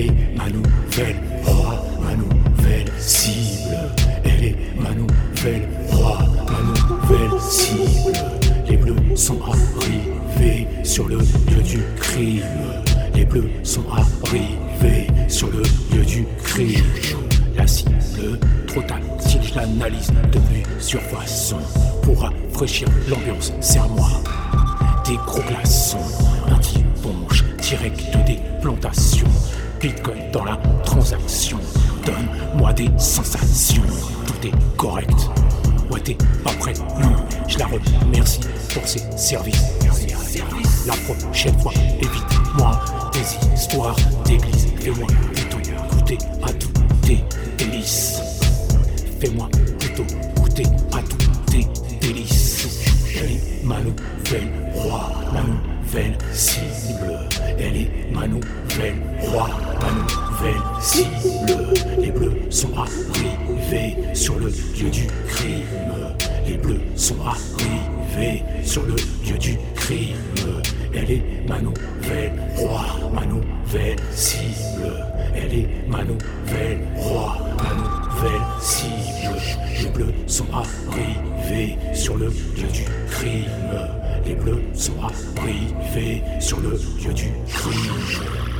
Elle est ma nouvelle roi, ma nouvelle cible. Elle est ma nouvelle roi, ma nouvelle cible. Les bleus sont arrivés sur le lieu du crime. Les bleus sont arrivés sur le lieu du crime. La cible, trop tactile, je l'analyse de plusieurs façons. Pour rafraîchir l'ambiance, c'est à moi. Des gros glaçons, un petit ponche direct des plantations. Bitcoin dans la transaction, donne-moi des sensations. Tout est correct. Ouais, t'es pas prêt, je la remercie pour ses services. La prochaine fois, évite-moi des histoires d'église. Fais-moi plutôt goûter à tout tes délices. Fais-moi plutôt goûter à tout tes délices. Est ma nouvelle roi, ma nouvelle cible. Est ma nouvelle roi, ma nouvelle cible. Les bleus sont arrivés sur le lieu du crime. Les bleus sont arrivés sur le lieu du crime. Elle est ma nouvelle roi, ma nouvelle cible. Elle est ma nouvelle roi, ma nouvelle cible. Les bleus sont arrivés sur le lieu du crime. Les bleus sont arrivés sur le lieu du crime.